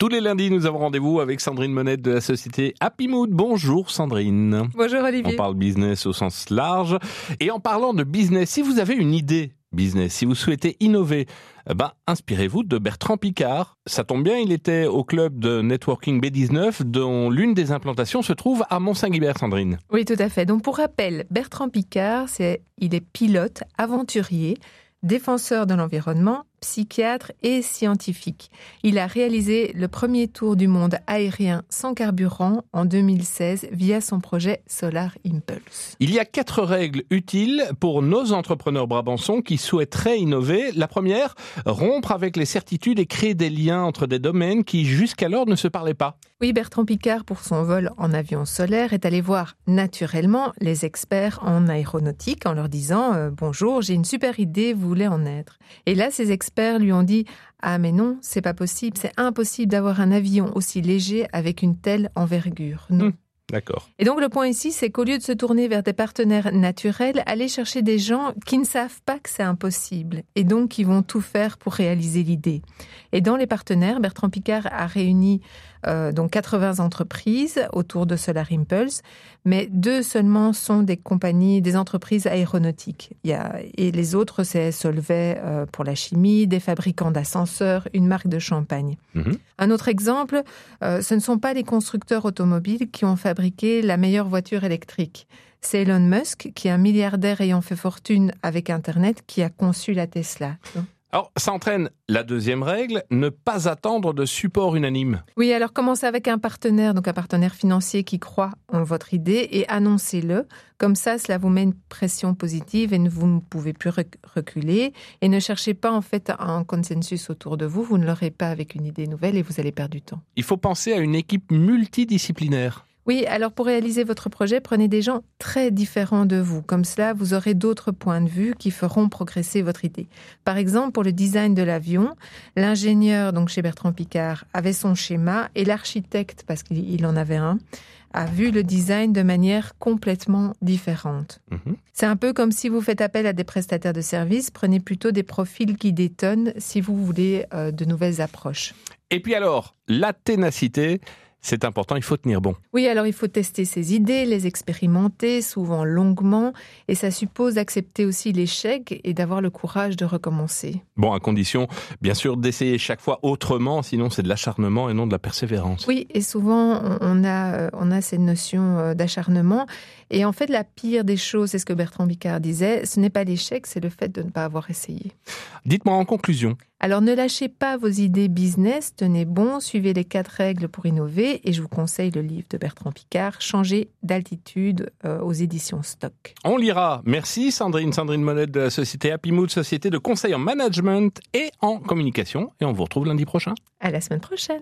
Tous les lundis, nous avons rendez-vous avec Sandrine Monette de la société Happy Mood. Bonjour Sandrine. Bonjour Olivier. On parle business au sens large. Et en parlant de business, si vous avez une idée business, si vous souhaitez innover, eh ben, inspirez-vous de Bertrand Picard. Ça tombe bien, il était au club de networking B19 dont l'une des implantations se trouve à Mont-Saint-Guibert, Sandrine. Oui, tout à fait. Donc pour rappel, Bertrand Picard, c'est, il est pilote, aventurier, défenseur de l'environnement, psychiatre et scientifique. Il a réalisé le premier tour du monde aérien sans carburant en 2016 via son projet Solar Impulse. Il y a quatre règles utiles pour nos entrepreneurs brabançons qui souhaiteraient innover. La première, rompre avec les certitudes et créer des liens entre des domaines qui jusqu'alors ne se parlaient pas. Oui, Bertrand Picard, pour son vol en avion solaire, est allé voir naturellement les experts en aéronautique en leur disant euh, Bonjour, j'ai une super idée, vous voulez en être Et là, ces experts lui ont dit Ah, mais non, c'est pas possible, c'est impossible d'avoir un avion aussi léger avec une telle envergure. Non. Hum, D'accord. Et donc le point ici, c'est qu'au lieu de se tourner vers des partenaires naturels, aller chercher des gens qui ne savent pas que c'est impossible et donc qui vont tout faire pour réaliser l'idée. Et dans les partenaires, Bertrand Picard a réuni euh, donc 80 entreprises autour de Solar Impulse, mais deux seulement sont des compagnies, des entreprises aéronautiques. Il y a, et les autres, c'est Solvay euh, pour la chimie, des fabricants d'ascenseurs, une marque de champagne. Mhm. Un autre exemple, euh, ce ne sont pas les constructeurs automobiles qui ont fabriqué la meilleure voiture électrique. C'est Elon Musk, qui est un milliardaire ayant fait fortune avec Internet, qui a conçu la Tesla. Alors, ça entraîne la deuxième règle, ne pas attendre de support unanime. Oui, alors commencez avec un partenaire, donc un partenaire financier qui croit en votre idée et annoncez-le. Comme ça, cela vous met une pression positive et vous ne pouvez plus reculer. Et ne cherchez pas en fait un consensus autour de vous. Vous ne l'aurez pas avec une idée nouvelle et vous allez perdre du temps. Il faut penser à une équipe multidisciplinaire. Oui, alors pour réaliser votre projet, prenez des gens très différents de vous. Comme cela, vous aurez d'autres points de vue qui feront progresser votre idée. Par exemple, pour le design de l'avion, l'ingénieur, donc chez Bertrand Picard, avait son schéma et l'architecte, parce qu'il en avait un, a vu le design de manière complètement différente. Mhm. C'est un peu comme si vous faites appel à des prestataires de services, prenez plutôt des profils qui détonnent si vous voulez euh, de nouvelles approches. Et puis alors, la ténacité, c'est important, il faut tenir bon. Oui, alors il faut tester ses idées, les expérimenter, souvent longuement, et ça suppose d'accepter aussi l'échec et d'avoir le courage de recommencer. Bon, à condition, bien sûr, d'essayer chaque fois autrement, sinon c'est de l'acharnement et non de la persévérance. Oui, et souvent on a, euh, on a cette notion euh, d'acharnement, et en fait la pire des choses, c'est ce que Bertrand Bicard disait, ce n'est pas l'échec, c'est le fait de ne pas avoir essayé. Dites-moi en conclusion. Alors ne lâchez pas vos idées business, tenez bon, suivez les quatre règles pour innover et je vous conseille le livre de Bertrand Picard, Changer d'altitude euh, aux éditions Stock. On lira. Merci Sandrine, Sandrine Monette de la société Happy Mood, société de conseil en management et en communication et on vous retrouve lundi prochain. À la semaine prochaine.